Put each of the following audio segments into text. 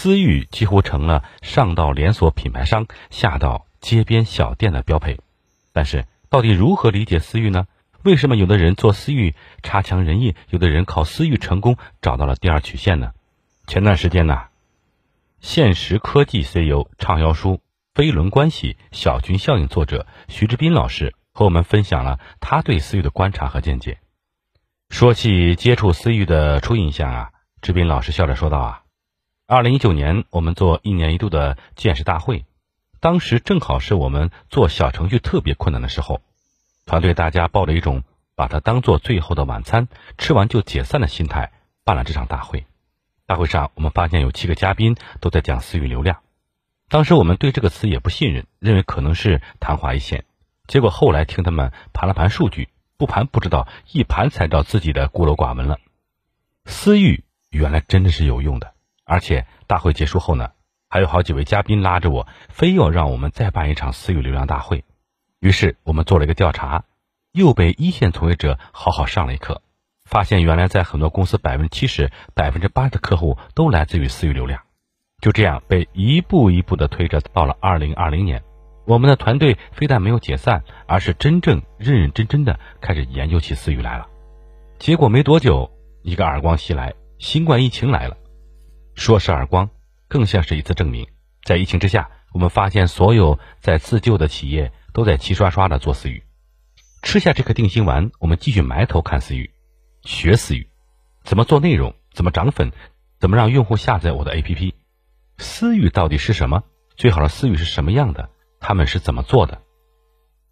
思域几乎成了上到连锁品牌商，下到街边小店的标配。但是，到底如何理解思域呢？为什么有的人做思域差强人意，有的人靠思域成功找到了第二曲线呢？前段时间呢，现实科技 CEO 畅销书《飞轮关系：小群效应》作者徐志斌老师和我们分享了他对思域的观察和见解。说起接触思域的初印象啊，志斌老师笑着说道啊。二零一九年，我们做一年一度的见识大会，当时正好是我们做小程序特别困难的时候，团队大家抱着一种把它当做最后的晚餐，吃完就解散的心态办了这场大会。大会上，我们发现有七个嘉宾都在讲私域流量，当时我们对这个词也不信任，认为可能是昙花一现。结果后来听他们盘了盘数据，不盘不知道，一盘才知道自己的孤陋寡闻了。私域原来真的是有用的。而且大会结束后呢，还有好几位嘉宾拉着我，非要让我们再办一场私域流量大会。于是我们做了一个调查，又被一线从业者好好上了一课，发现原来在很多公司，百分之七十、百分之八的客户都来自于私域流量。就这样被一步一步的推着到了二零二零年，我们的团队非但没有解散，而是真正认认真真的开始研究起私域来了。结果没多久，一个耳光袭来，新冠疫情来了。说是耳光，更像是一次证明。在疫情之下，我们发现所有在自救的企业都在齐刷刷的做私域。吃下这颗定心丸，我们继续埋头看私域，学私域，怎么做内容，怎么涨粉，怎么让用户下载我的 APP。私域到底是什么？最好的私域是什么样的？他们是怎么做的？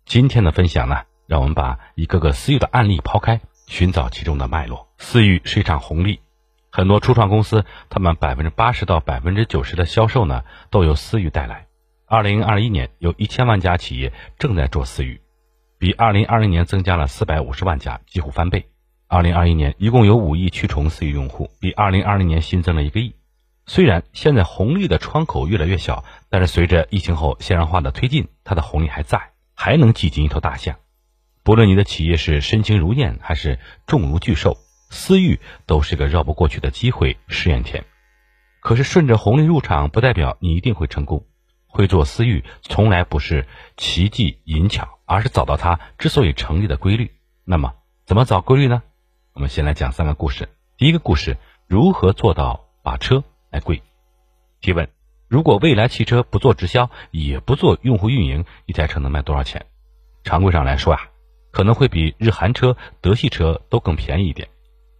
今天的分享呢，让我们把一个个私域的案例抛开，寻找其中的脉络。私域是一场红利。很多初创公司，他们百分之八十到百分之九十的销售呢，都由私域带来。二零二一年，有一千万家企业正在做私域，比二零二零年增加了四百五十万家，几乎翻倍。二零二一年一共有五亿驱虫私域用户，比二零二零年新增了一个亿。虽然现在红利的窗口越来越小，但是随着疫情后线上化的推进，它的红利还在，还能挤进一头大象。不论你的企业是身轻如燕，还是重如巨兽。私域都是个绕不过去的机会试验田，可是顺着红利入场不代表你一定会成功。会做私域从来不是奇技淫巧，而是找到它之所以成立的规律。那么怎么找规律呢？我们先来讲三个故事。第一个故事：如何做到把车卖贵？提问：如果未来汽车不做直销，也不做用户运营，一台车能卖多少钱？常规上来说啊，可能会比日韩车、德系车都更便宜一点。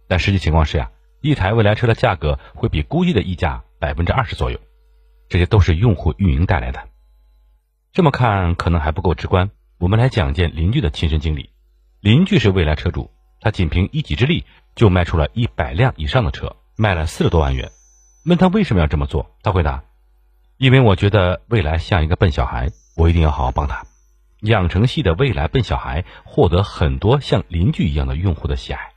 但实际情况是呀，一台未来车的价格会比估计的溢价百分之二十左右，这些都是用户运营带来的。这么看可能还不够直观，我们来讲件邻居的亲身经历。邻居是未来车主，他仅凭一己之力就卖出了一百辆以上的车，卖了四十多万元。问他为什么要这么做，他回答：“因为我觉得未来像一个笨小孩，我一定要好好帮他。养成系的未来笨小孩获得很多像邻居一样的用户的喜爱。”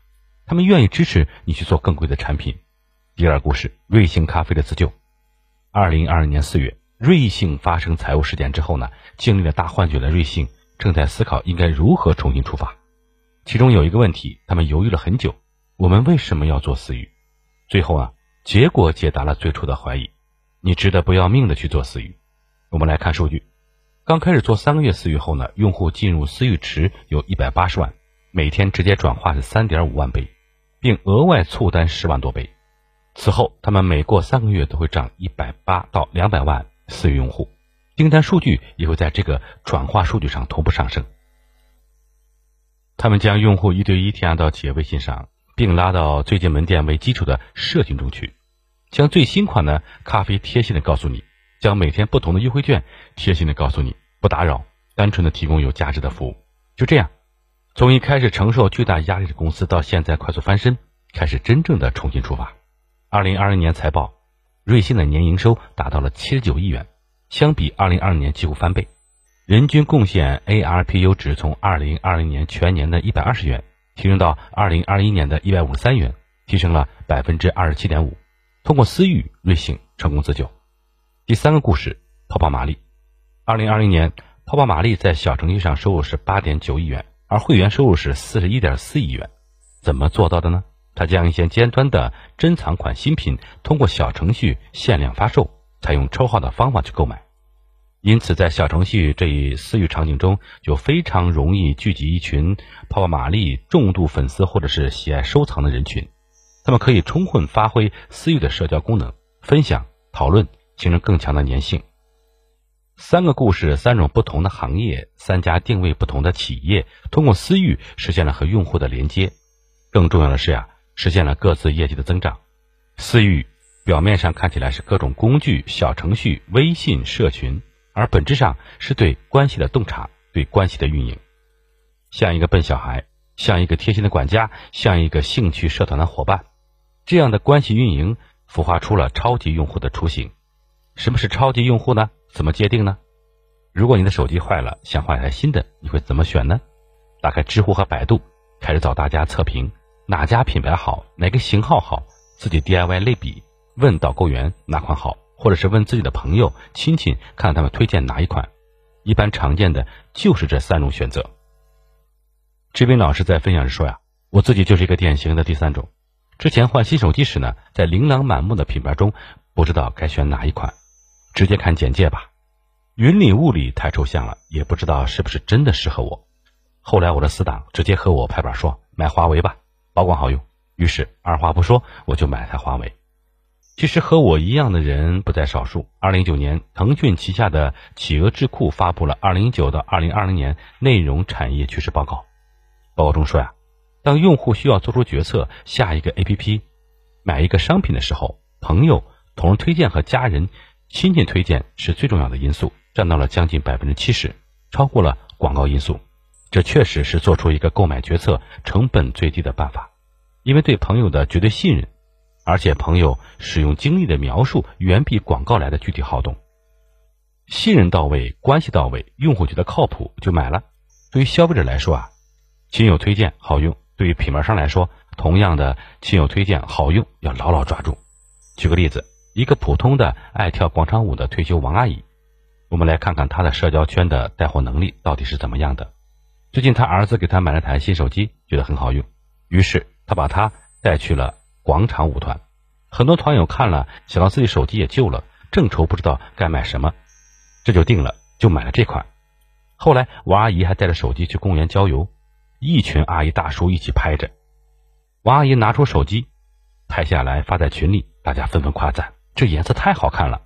他们愿意支持你去做更贵的产品。第二故事，瑞幸咖啡的自救。二零二二年四月，瑞幸发生财务事件之后呢，经历了大换血的瑞幸正在思考应该如何重新出发。其中有一个问题，他们犹豫了很久：我们为什么要做私域？最后啊，结果解答了最初的怀疑：你值得不要命的去做私域。我们来看数据，刚开始做三个月私域后呢，用户进入私域池有一百八十万，每天直接转化是三点五万倍。并额外促单十万多倍，此后他们每过三个月都会涨一百八到两百万私域用户，订单数据也会在这个转化数据上同步上升。他们将用户一对一添加到企业微信上，并拉到最近门店为基础的社群中去，将最新款的咖啡贴心的告诉你，将每天不同的优惠券贴心的告诉你，不打扰，单纯的提供有价值的服务，就这样。从一开始承受巨大压力的公司，到现在快速翻身，开始真正的重新出发。二零二零年财报，瑞幸的年营收达到了七十九亿元，相比二零二零年几乎翻倍，人均贡献 ARPU 值从二零二零年全年的一百二十元提升到二零二一年的一百五十三元，提升了百分之二十七点五。通过私域，瑞幸成功自救。第三个故事，泡泡玛丽。二零二零年，泡泡玛丽在小程序上收入是八点九亿元。而会员收入是四十一点四亿元，怎么做到的呢？他将一些尖端的珍藏款新品通过小程序限量发售，采用抽号的方法去购买。因此，在小程序这一私域场景中，就非常容易聚集一群泡泡玛丽重度粉丝或者是喜爱收藏的人群。他们可以充分发挥私域的社交功能，分享、讨论，形成更强的粘性。三个故事，三种不同的行业，三家定位不同的企业，通过私域实现了和用户的连接。更重要的是呀，实现了各自业绩的增长。私域表面上看起来是各种工具、小程序、微信社群。而本质上是对关系的洞察，对关系的运营，像一个笨小孩，像一个贴心的管家，像一个兴趣社团的伙伴，这样的关系运营孵化出了超级用户的雏形。什么是超级用户呢？怎么界定呢？如果你的手机坏了，想换一台新的，你会怎么选呢？打开知乎和百度，开始找大家测评，哪家品牌好，哪个型号好，自己 DIY 类比，问导购员哪款好。或者是问自己的朋友、亲戚，看他们推荐哪一款。一般常见的就是这三种选择。志斌老师在分享时说呀，我自己就是一个典型的第三种。之前换新手机时呢，在琳琅满目的品牌中，不知道该选哪一款，直接看简介吧。云里雾里太抽象了，也不知道是不是真的适合我。后来我的死党直接和我拍板说，买华为吧，保管好用。于是二话不说，我就买台华为。其实和我一样的人不在少数。二零一九年，腾讯旗下的企鹅智库发布了二零一九到二零二零年内容产业趋势报告。报告中说呀，当用户需要做出决策，下一个 APP、买一个商品的时候，朋友、同人推荐和家人、亲戚推荐是最重要的因素，占到了将近百分之七十，超过了广告因素。这确实是做出一个购买决策成本最低的办法，因为对朋友的绝对信任。而且朋友使用经历的描述远比广告来的具体好懂，信任到位，关系到位，用户觉得靠谱就买了。对于消费者来说啊，亲友推荐好用；对于品牌商来说，同样的亲友推荐好用，要牢牢抓住。举个例子，一个普通的爱跳广场舞的退休王阿姨，我们来看看她的社交圈的带货能力到底是怎么样的。最近她儿子给她买了台新手机，觉得很好用，于是她把她带去了。广场舞团，很多团友看了，想到自己手机也旧了，正愁不知道该买什么，这就定了，就买了这款。后来王阿姨还带着手机去公园郊游，一群阿姨大叔一起拍着。王阿姨拿出手机，拍下来发在群里，大家纷纷夸赞：“这颜色太好看了，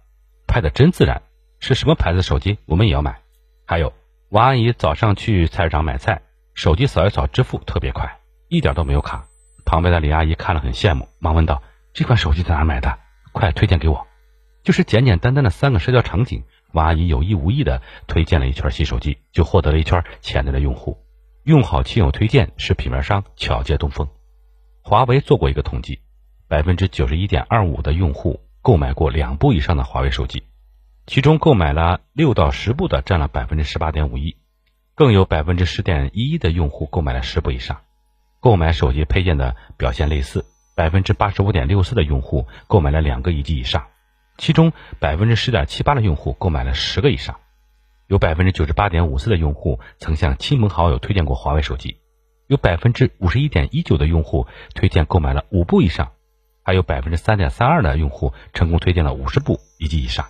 拍的真自然。”是什么牌子的手机？我们也要买。还有王阿姨早上去菜市场买菜，手机扫一扫支付特别快，一点都没有卡。旁边的李阿姨看了很羡慕，忙问道：“这款手机在哪买的？快推荐给我！”就是简简单单的三个社交场景，王阿姨有意无意的推荐了一圈新手机，就获得了一圈潜在的用户。用好亲友推荐是品牌商巧借东风。华为做过一个统计，百分之九十一点二五的用户购买过两部以上的华为手机，其中购买了六到十部的占了百分之十八点五一，更有百分之十点一一的用户购买了十部以上。购买手机配件的表现类似，百分之八十五点六四的用户购买了两个以及以上，其中百分之十点七八的用户购买了十个以上，有百分之九十八点五四的用户曾向亲朋好友推荐过华为手机，有百分之五十一点一九的用户推荐购买了五部以上，还有百分之三点三二的用户成功推荐了五十部以及以上。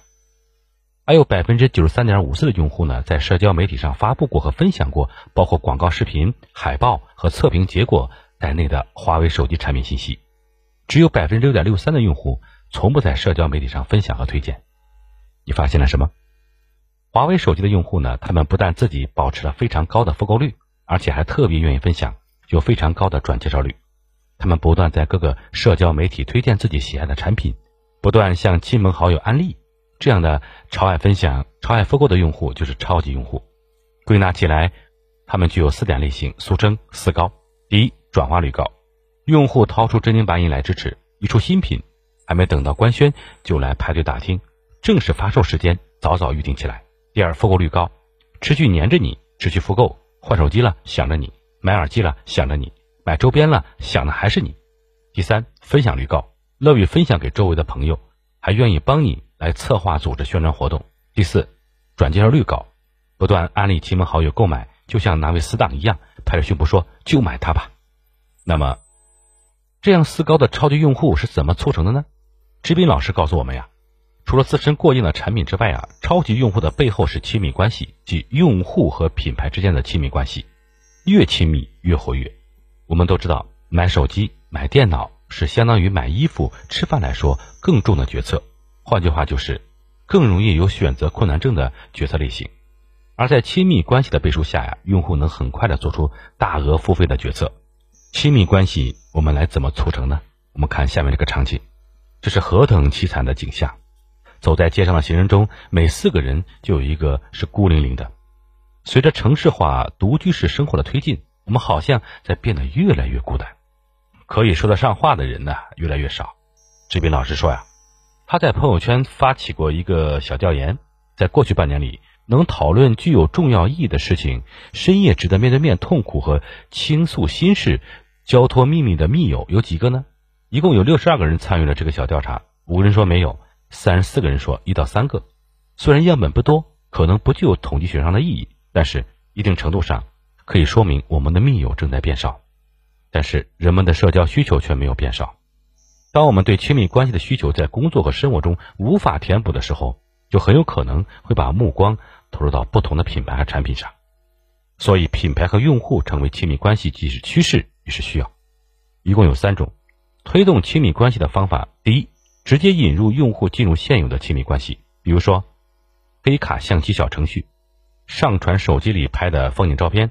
还有百分之九十三点五四的用户呢，在社交媒体上发布过和分享过包括广告视频、海报和测评结果在内的华为手机产品信息，只有百分之六点六三的用户从不在社交媒体上分享和推荐。你发现了什么？华为手机的用户呢？他们不但自己保持了非常高的复购率，而且还特别愿意分享，有非常高的转介绍率。他们不断在各个社交媒体推荐自己喜爱的产品，不断向亲朋好友安利。这样的超爱分享、超爱复购的用户就是超级用户。归纳起来，他们具有四点类型，俗称“四高”。第一，转化率高，用户掏出真金白银来支持，一出新品，还没等到官宣就来排队打听，正式发售时间早早预定起来。第二，复购率高，持续黏着你，持续复购，换手机了想着你，买耳机了想着你，买周边了想的还是你。第三，分享率高，乐于分享给周围的朋友，还愿意帮你。来策划组织宣传活动。第四，转介绍率高，不断安利亲朋好友购买，就像哪位死党一样，拍着胸脯说就买它吧。那么，这样四高的超级用户是怎么促成的呢？志斌老师告诉我们呀，除了自身过硬的产品之外啊，超级用户的背后是亲密关系，即用户和品牌之间的亲密关系，越亲密越活跃。我们都知道，买手机、买电脑是相当于买衣服、吃饭来说更重的决策，换句话就是，更容易有选择困难症的决策类型。而在亲密关系的背书下呀，用户能很快的做出大额付费的决策。亲密关系我们来怎么促成呢？我们看下面这个场景，这是何等凄惨的景象！走在街上的行人中，每四个人就有一个是孤零零的。随着城市化、独居式生活的推进，我们好像在变得越来越孤单，可以说得上话的人呢越来越少。这边老师说呀，他在朋友圈发起过一个小调研，在过去半年里。能讨论具有重要意义的事情，深夜值得面对面痛苦和倾诉心事、交托秘密的密友有几个呢？一共有六十二个人参与了这个小调查，五人说没有，三十四个人说一到三个。虽然样本不多，可能不具有统计学上的意义，但是一定程度上可以说明我们的密友正在变少。但是人们的社交需求却没有变少。当我们对亲密关系的需求在工作和生活中无法填补的时候，就很有可能会把目光投入到不同的品牌和产品上，所以品牌和用户成为亲密关系既是趋势也是需要。一共有三种推动亲密关系的方法：第一，直接引入用户进入现有的亲密关系，比如说黑卡相机小程序，上传手机里拍的风景照片，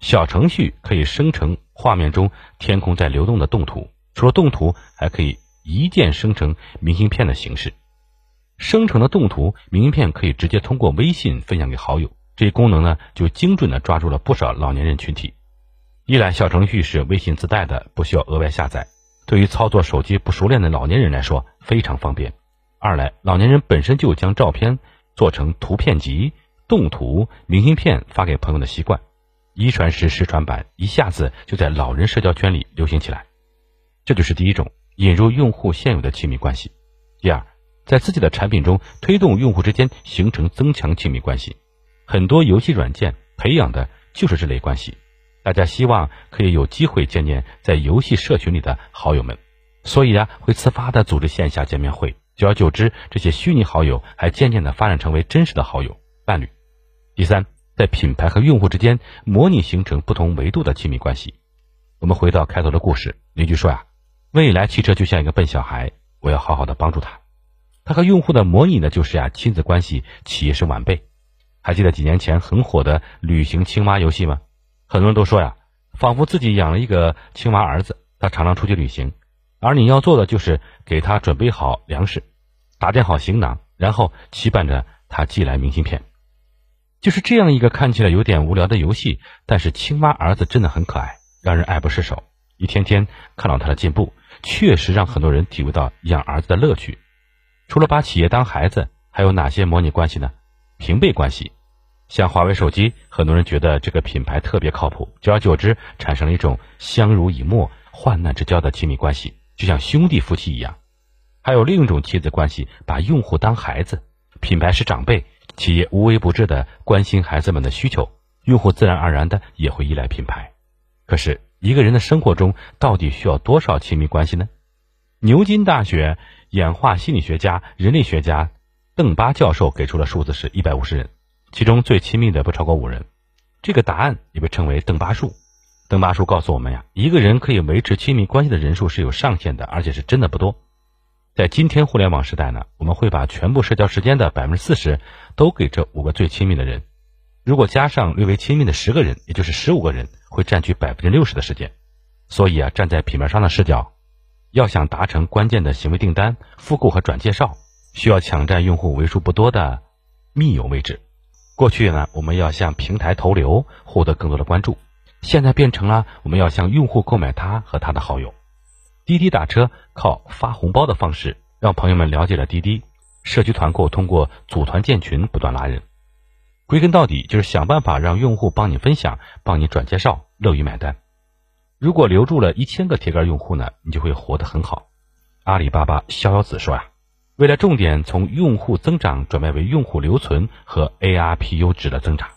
小程序可以生成画面中天空在流动的动图，除了动图，还可以一键生成明信片的形式。生成的动图、明信片可以直接通过微信分享给好友，这一功能呢，就精准的抓住了不少老年人群体。一来，小程序是微信自带的，不需要额外下载，对于操作手机不熟练的老年人来说非常方便；二来，老年人本身就将照片做成图片集、动图、明信片发给朋友的习惯，一传十，十传百，一下子就在老人社交圈里流行起来。这就是第一种，引入用户现有的亲密关系。第二。在自己的产品中推动用户之间形成增强亲密关系，很多游戏软件培养的就是这类关系。大家希望可以有机会见见在游戏社群里的好友们，所以啊，会自发的组织线下见面会。久而久之，这些虚拟好友还渐渐的发展成为真实的好友伴侣。第三，在品牌和用户之间模拟形成不同维度的亲密关系。我们回到开头的故事，邻居说呀，未来汽车就像一个笨小孩，我要好好的帮助他。他和用户的模拟呢，就是呀亲子关系，企业是晚辈。还记得几年前很火的旅行青蛙游戏吗？很多人都说呀，仿佛自己养了一个青蛙儿子，他常常出去旅行，而你要做的就是给他准备好粮食，打点好行囊，然后期盼着他寄来明信片。就是这样一个看起来有点无聊的游戏，但是青蛙儿子真的很可爱，让人爱不释手。一天天看到他的进步，确实让很多人体会到养儿子的乐趣。除了把企业当孩子，还有哪些模拟关系呢？平辈关系，像华为手机，很多人觉得这个品牌特别靠谱，久而久之产生了一种相濡以沫、患难之交的亲密关系，就像兄弟夫妻一样。还有另一种亲子关系，把用户当孩子，品牌是长辈，企业无微不至的关心孩子们的需求，用户自然而然的也会依赖品牌。可是，一个人的生活中到底需要多少亲密关系呢？牛津大学。演化心理学家、人类学家邓巴教授给出的数字是一百五十人，其中最亲密的不超过五人。这个答案也被称为邓巴数。邓巴数告诉我们呀，一个人可以维持亲密关系的人数是有上限的，而且是真的不多。在今天互联网时代呢，我们会把全部社交时间的百分之四十都给这五个最亲密的人。如果加上略微亲密的十个人，也就是十五个人，会占据百分之六十的时间。所以啊，站在品牌商的视角。要想达成关键的行为订单、复购和转介绍，需要抢占用户为数不多的密友位置。过去呢，我们要向平台投流，获得更多的关注；现在变成了我们要向用户购买他和他的好友。滴滴打车靠发红包的方式，让朋友们了解了滴滴。社区团购通过组团建群不断拉人。归根到底，就是想办法让用户帮你分享、帮你转介绍，乐于买单。如果留住了一千个铁杆用户呢，你就会活得很好。阿里巴巴逍遥子说呀，为了重点从用户增长转变为用户留存和 ARPU 值的增长，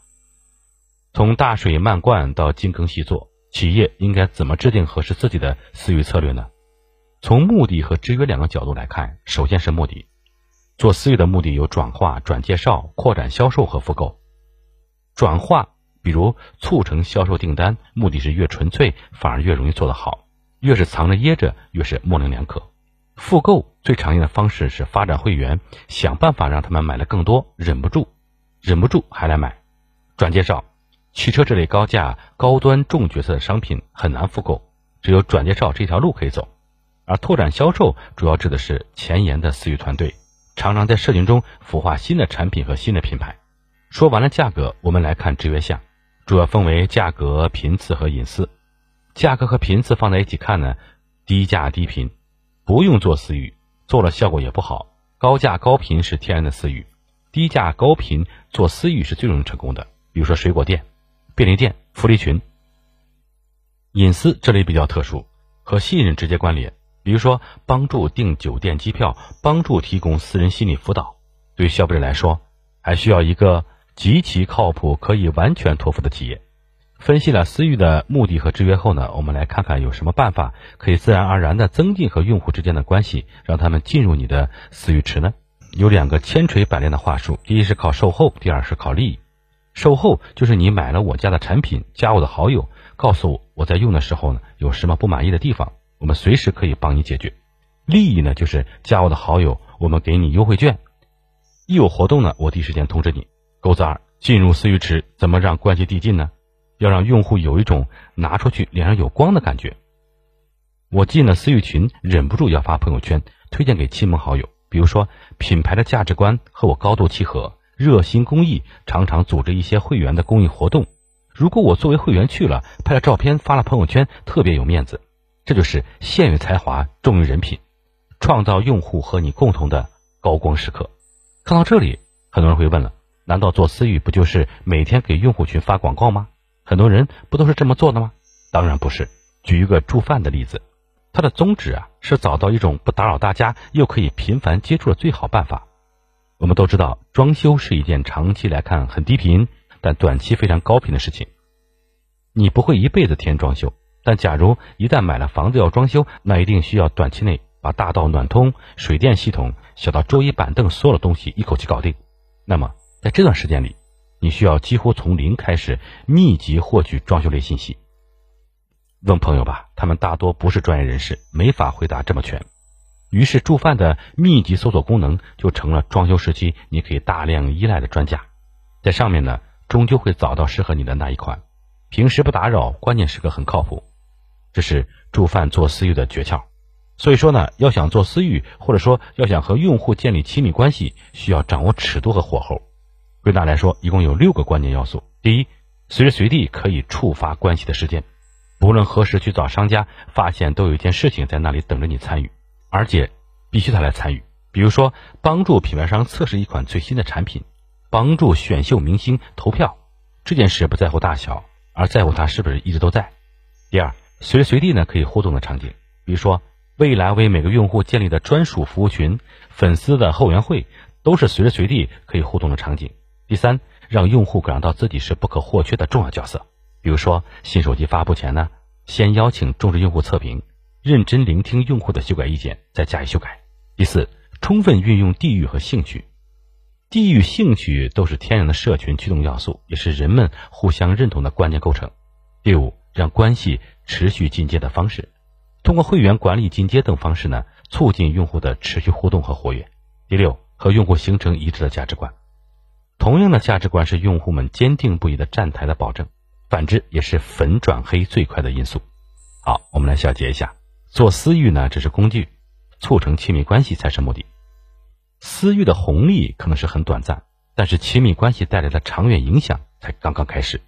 从大水漫灌到精耕细作，企业应该怎么制定合适自己的私域策略呢？从目的和制约两个角度来看，首先是目的。做私域的目的有转化、转介绍、扩展销售和复购。转化，比如促成销售订单，目的是越纯粹，反而越容易做得好；越是藏着掖着，越是模棱两可。复购最常见的方式是发展会员，想办法让他们买了更多，忍不住，忍不住还来买。转介绍，汽车这类高价、高端、重角色的商品很难复购，只有转介绍这条路可以走。而拓展销售主要指的是前沿的私域团队。常常在社群中孵化新的产品和新的品牌。说完了价格，我们来看制约项，主要分为价格、频次和隐私。价格和频次放在一起看呢，低价低频，不用做私域，做了效果也不好。高价高频是天然的私域，低价高频做私域是最容易成功的。比如说水果店、便利店、福利群。隐私这里比较特殊，和信任直接关联。比如说，帮助订酒店机票，帮助提供私人心理辅导，对消费者来说，还需要一个极其靠谱、可以完全托付的企业。分析了私域的目的和制约后呢，我们来看看有什么办法可以自然而然的增进和用户之间的关系，让他们进入你的私域池呢？有两个千锤百炼的话术：第一是靠售后，第二是靠利益。售后就是你买了我家的产品，加我的好友，告诉我我在用的时候呢有什么不满意的地方。我们随时可以帮你解决。利益呢，就是加我的好友，我们给你优惠券，一有活动呢，我第一时间通知你。钩子二，进入私域池，怎么让关系递进呢？要让用户有一种拿出去脸上有光的感觉。我进了私域群，忍不住要发朋友圈，推荐给亲朋好友。比如说，品牌的价值观和我高度契合，热心公益，常常组织一些会员的公益活动。如果我作为会员去了，拍了照片发了朋友圈，特别有面子。这就是限于才华，重于人品，创造用户和你共同的高光时刻。看到这里，很多人会问了：难道做私域不就是每天给用户群发广告吗？很多人不都是这么做的吗？当然不是。举一个住饭的例子，它的宗旨啊是找到一种不打扰大家又可以频繁接触的最好办法。我们都知道，装修是一件长期来看很低频，但短期非常高频的事情。你不会一辈子添装修。但假如一旦买了房子要装修，那一定需要短期内把大到暖通、水电系统，小到桌椅板凳所有的东西一口气搞定。那么在这段时间里，你需要几乎从零开始密集获取装修类信息。问朋友吧，他们大多不是专业人士，没法回答这么全。于是住饭的密集搜索功能就成了装修时期你可以大量依赖的专家，在上面呢，终究会找到适合你的那一款。平时不打扰，关键时刻很靠谱。这是住饭做私域的诀窍，所以说呢，要想做私域，或者说要想和用户建立亲密关系，需要掌握尺度和火候。归纳来说，一共有六个关键要素：第一，随时随地可以触发关系的时间，不论何时去找商家，发现都有一件事情在那里等着你参与，而且必须他来参与。比如说，帮助品牌商测试一款最新的产品，帮助选秀明星投票，这件事不在乎大小，而在乎他是不是一直都在。第二。随时随地呢可以互动的场景，比如说未来为每个用户建立的专属服务群、粉丝的后援会，都是随时随地可以互动的场景。第三，让用户感到自己是不可或缺的重要角色，比如说新手机发布前呢，先邀请重视用户测评，认真聆听用户的修改意见，再加以修改。第四，充分运用地域和兴趣，地域、兴趣都是天然的社群驱动要素，也是人们互相认同的关键构成。第五，让关系。持续进阶的方式，通过会员管理进阶等方式呢，促进用户的持续互动和活跃。第六，和用户形成一致的价值观，同样的价值观是用户们坚定不移的站台的保证，反之也是粉转黑最快的因素。好，我们来小结一下：做私域呢只是工具，促成亲密关系才是目的。私域的红利可能是很短暂，但是亲密关系带来的长远影响才刚刚开始。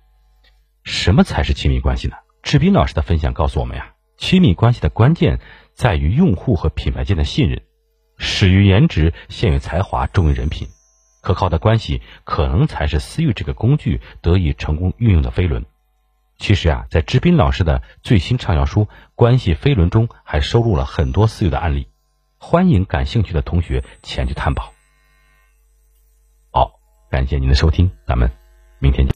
什么才是亲密关系呢？志斌老师的分享告诉我们呀，亲密关系的关键在于用户和品牌间的信任，始于颜值，陷于才华，重于人品。可靠的关系可能才是私域这个工具得以成功运用的飞轮。其实啊，在志斌老师的最新畅销书《关系飞轮》中，还收录了很多私域的案例，欢迎感兴趣的同学前去探宝。好，感谢您的收听，咱们明天见。